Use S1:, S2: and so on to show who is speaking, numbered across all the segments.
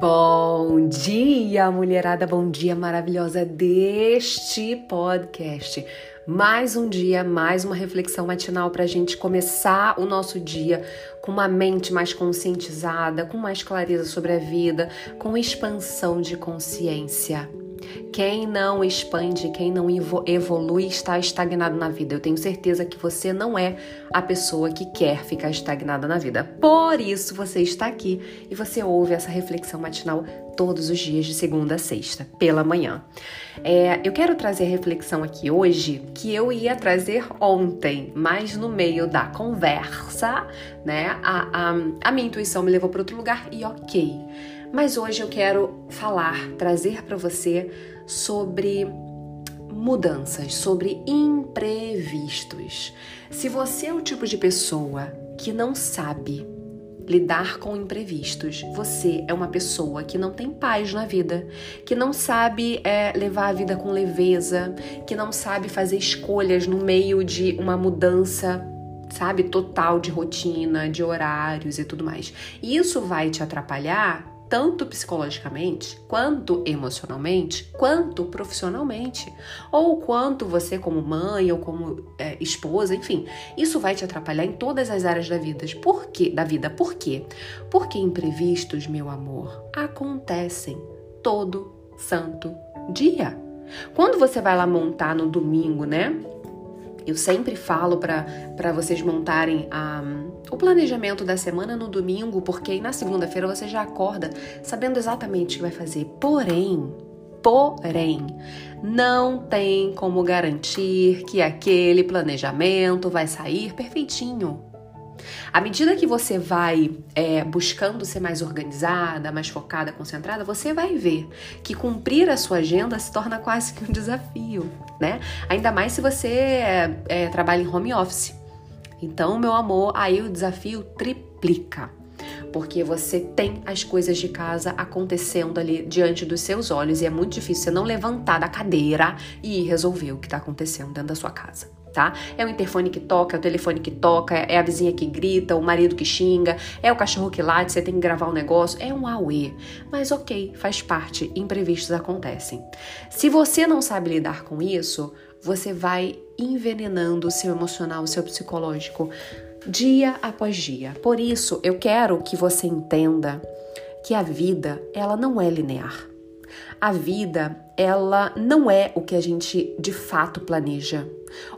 S1: Bom dia, mulherada, bom dia maravilhosa deste podcast. Mais um dia, mais uma reflexão matinal para a gente começar o nosso dia com uma mente mais conscientizada, com mais clareza sobre a vida, com expansão de consciência. Quem não expande, quem não evolui está estagnado na vida. Eu tenho certeza que você não é a pessoa que quer ficar estagnada na vida. Por isso você está aqui e você ouve essa reflexão matinal todos os dias de segunda a sexta, pela manhã. É, eu quero trazer reflexão aqui hoje que eu ia trazer ontem, mas no meio da conversa, né, a, a, a minha intuição me levou para outro lugar e ok. Mas hoje eu quero falar, trazer para você sobre mudanças, sobre imprevistos. Se você é o tipo de pessoa que não sabe lidar com imprevistos, você é uma pessoa que não tem paz na vida, que não sabe é, levar a vida com leveza, que não sabe fazer escolhas no meio de uma mudança sabe, total de rotina, de horários e tudo mais. E isso vai te atrapalhar tanto psicologicamente, quanto emocionalmente, quanto profissionalmente, ou quanto você como mãe ou como é, esposa, enfim, isso vai te atrapalhar em todas as áreas da vida. Por quê? Da vida. Por quê? Porque imprevistos, meu amor, acontecem todo santo dia. Quando você vai lá montar no domingo, né? Eu sempre falo para vocês montarem a, o planejamento da semana no domingo, porque aí na segunda-feira você já acorda sabendo exatamente o que vai fazer. Porém, porém, não tem como garantir que aquele planejamento vai sair perfeitinho. À medida que você vai é, buscando ser mais organizada, mais focada, concentrada, você vai ver que cumprir a sua agenda se torna quase que um desafio, né? Ainda mais se você é, é, trabalha em home office. Então, meu amor, aí o desafio triplica porque você tem as coisas de casa acontecendo ali diante dos seus olhos e é muito difícil você não levantar da cadeira e resolver o que está acontecendo dentro da sua casa tá? É o interfone que toca, é o telefone que toca, é a vizinha que grita, o marido que xinga, é o cachorro que late, você tem que gravar um negócio, é um auê. Mas ok, faz parte, imprevistos acontecem. Se você não sabe lidar com isso, você vai envenenando o seu emocional, o seu psicológico dia após dia. Por isso, eu quero que você entenda que a vida, ela não é linear. A vida, ela não é o que a gente de fato planeja.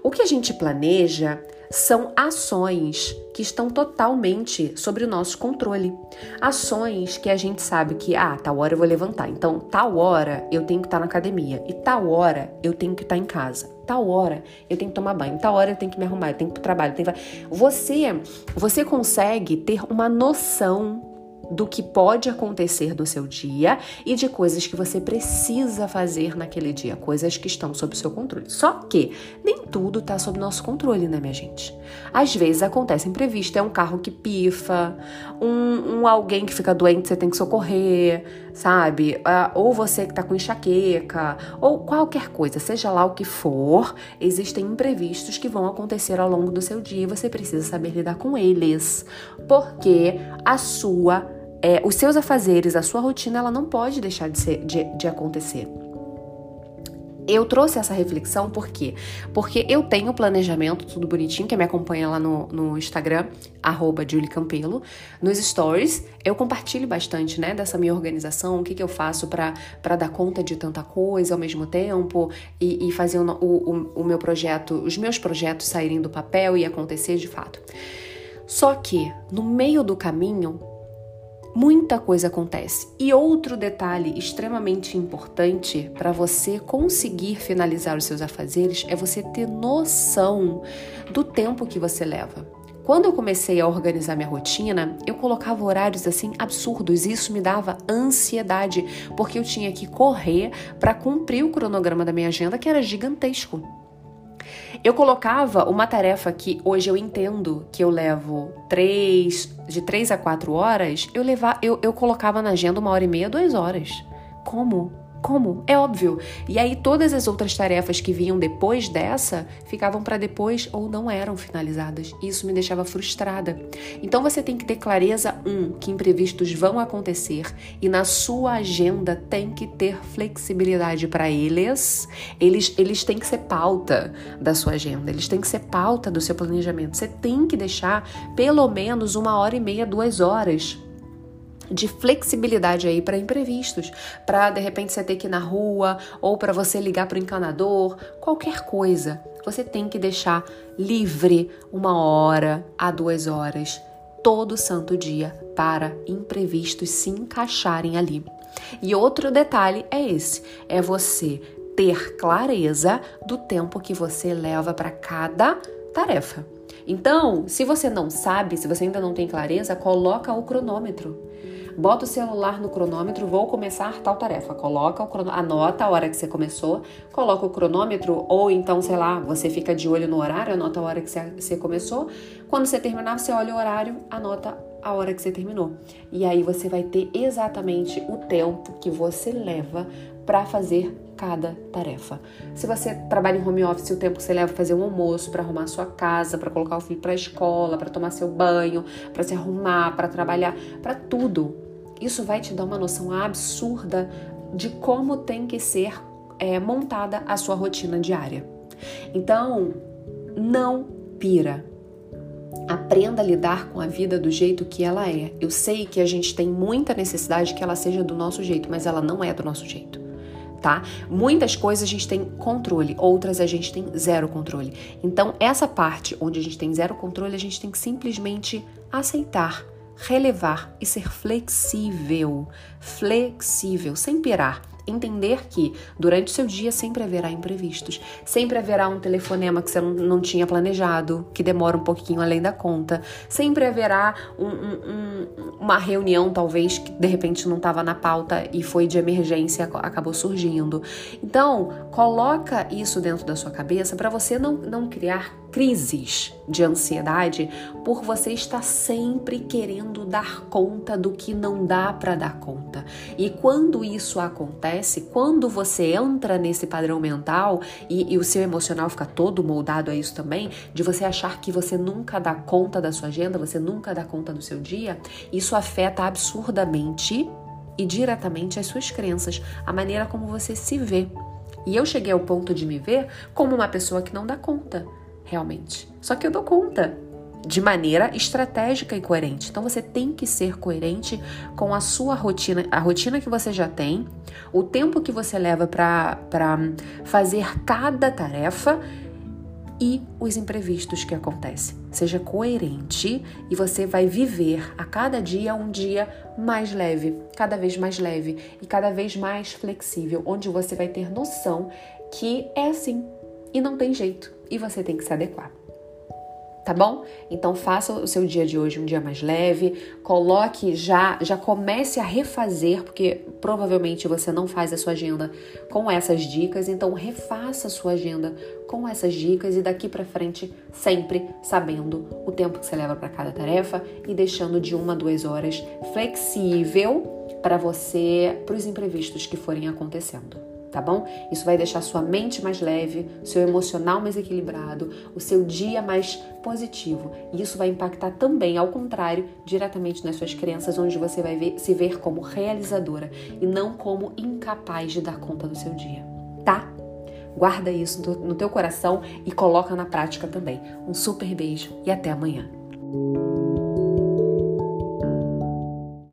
S1: O que a gente planeja são ações que estão totalmente sobre o nosso controle. Ações que a gente sabe que, ah, tal hora eu vou levantar, então tal hora eu tenho que estar na academia, e tal hora eu tenho que estar em casa, tal hora eu tenho que tomar banho, tal hora eu tenho que me arrumar, eu tenho que ir pro trabalho. Tenho. Você, você consegue ter uma noção do que pode acontecer no seu dia e de coisas que você precisa fazer naquele dia, coisas que estão sob seu controle. Só que nem tudo está sob nosso controle, né, minha gente? Às vezes acontece imprevisto, é um carro que pifa, um, um alguém que fica doente, você tem que socorrer, sabe? Uh, ou você que tá com enxaqueca, ou qualquer coisa, seja lá o que for, existem imprevistos que vão acontecer ao longo do seu dia e você precisa saber lidar com eles, porque a sua é, os seus afazeres, a sua rotina, ela não pode deixar de, ser, de, de acontecer. Eu trouxe essa reflexão por quê? Porque eu tenho planejamento, tudo bonitinho, que me acompanha lá no, no Instagram, arroba Campelo. Nos stories, eu compartilho bastante, né, dessa minha organização, o que, que eu faço para dar conta de tanta coisa ao mesmo tempo e, e fazer o, o, o meu projeto, os meus projetos saírem do papel e acontecer de fato. Só que, no meio do caminho, muita coisa acontece. E outro detalhe extremamente importante para você conseguir finalizar os seus afazeres é você ter noção do tempo que você leva. Quando eu comecei a organizar minha rotina, eu colocava horários assim absurdos e isso me dava ansiedade, porque eu tinha que correr para cumprir o cronograma da minha agenda que era gigantesco. Eu colocava uma tarefa que hoje eu entendo que eu levo três, de três a quatro horas, eu, levar, eu, eu colocava na agenda uma hora e meia, duas horas. Como? Como? É óbvio. E aí todas as outras tarefas que vinham depois dessa ficavam para depois ou não eram finalizadas. Isso me deixava frustrada. Então você tem que ter clareza um que imprevistos vão acontecer e na sua agenda tem que ter flexibilidade para eles. Eles eles têm que ser pauta da sua agenda. Eles têm que ser pauta do seu planejamento. Você tem que deixar pelo menos uma hora e meia, duas horas de flexibilidade aí para imprevistos, para de repente você ter que ir na rua ou para você ligar para o encanador, qualquer coisa. Você tem que deixar livre uma hora a duas horas todo santo dia para imprevistos se encaixarem ali. E outro detalhe é esse: é você ter clareza do tempo que você leva para cada tarefa. Então, se você não sabe, se você ainda não tem clareza, coloca o cronômetro. Bota o celular no cronômetro, vou começar tal tarefa. Coloca o cronômetro, anota a hora que você começou, coloca o cronômetro, ou então, sei lá, você fica de olho no horário, anota a hora que você começou. Quando você terminar, você olha o horário, anota a hora que você terminou. E aí você vai ter exatamente o tempo que você leva para fazer cada tarefa. Se você trabalha em home office, o tempo que você leva para fazer um almoço, para arrumar sua casa, para colocar o filho para a escola, para tomar seu banho, para se arrumar, para trabalhar, para tudo. Isso vai te dar uma noção absurda de como tem que ser é, montada a sua rotina diária. Então, não pira. Aprenda a lidar com a vida do jeito que ela é. Eu sei que a gente tem muita necessidade que ela seja do nosso jeito, mas ela não é do nosso jeito tá? Muitas coisas a gente tem controle, outras a gente tem zero controle. Então, essa parte onde a gente tem zero controle, a gente tem que simplesmente aceitar, relevar e ser flexível. Flexível, sem pirar entender que durante o seu dia sempre haverá imprevistos, sempre haverá um telefonema que você não, não tinha planejado, que demora um pouquinho além da conta, sempre haverá um, um, uma reunião talvez que de repente não estava na pauta e foi de emergência acabou surgindo. Então coloca isso dentro da sua cabeça para você não, não criar crises de ansiedade por você estar sempre querendo dar conta do que não dá para dar conta. E quando isso acontece, quando você entra nesse padrão mental e, e, o seu emocional fica todo moldado a isso também, de você achar que você nunca dá conta da sua agenda, você nunca dá conta do seu dia, isso afeta absurdamente e diretamente as suas crenças, a maneira como você se vê. E eu cheguei ao ponto de me ver como uma pessoa que não dá conta realmente. Só que eu dou conta de maneira estratégica e coerente. Então você tem que ser coerente com a sua rotina, a rotina que você já tem, o tempo que você leva para fazer cada tarefa e os imprevistos que acontecem. Seja coerente e você vai viver a cada dia um dia mais leve, cada vez mais leve e cada vez mais flexível, onde você vai ter noção que é assim e não tem jeito e você tem que se adequar. Tá bom? Então faça o seu dia de hoje um dia mais leve, coloque já, já comece a refazer, porque provavelmente você não faz a sua agenda com essas dicas, então refaça a sua agenda com essas dicas e daqui para frente sempre sabendo o tempo que você leva para cada tarefa e deixando de uma a duas horas flexível para você, para os imprevistos que forem acontecendo tá bom? Isso vai deixar sua mente mais leve, seu emocional mais equilibrado, o seu dia mais positivo. E isso vai impactar também, ao contrário, diretamente nas suas crenças, onde você vai ver, se ver como realizadora e não como incapaz de dar conta do seu dia, tá? Guarda isso no teu coração e coloca na prática também. Um super beijo e até amanhã.